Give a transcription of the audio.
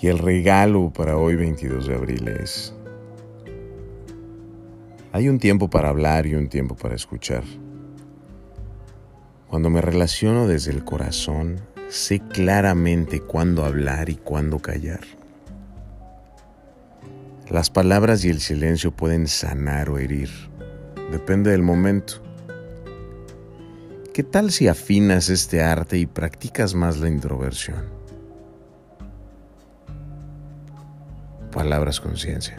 Y el regalo para hoy 22 de abril es, hay un tiempo para hablar y un tiempo para escuchar. Cuando me relaciono desde el corazón, sé claramente cuándo hablar y cuándo callar. Las palabras y el silencio pueden sanar o herir, depende del momento. ¿Qué tal si afinas este arte y practicas más la introversión? Palabras conciencia.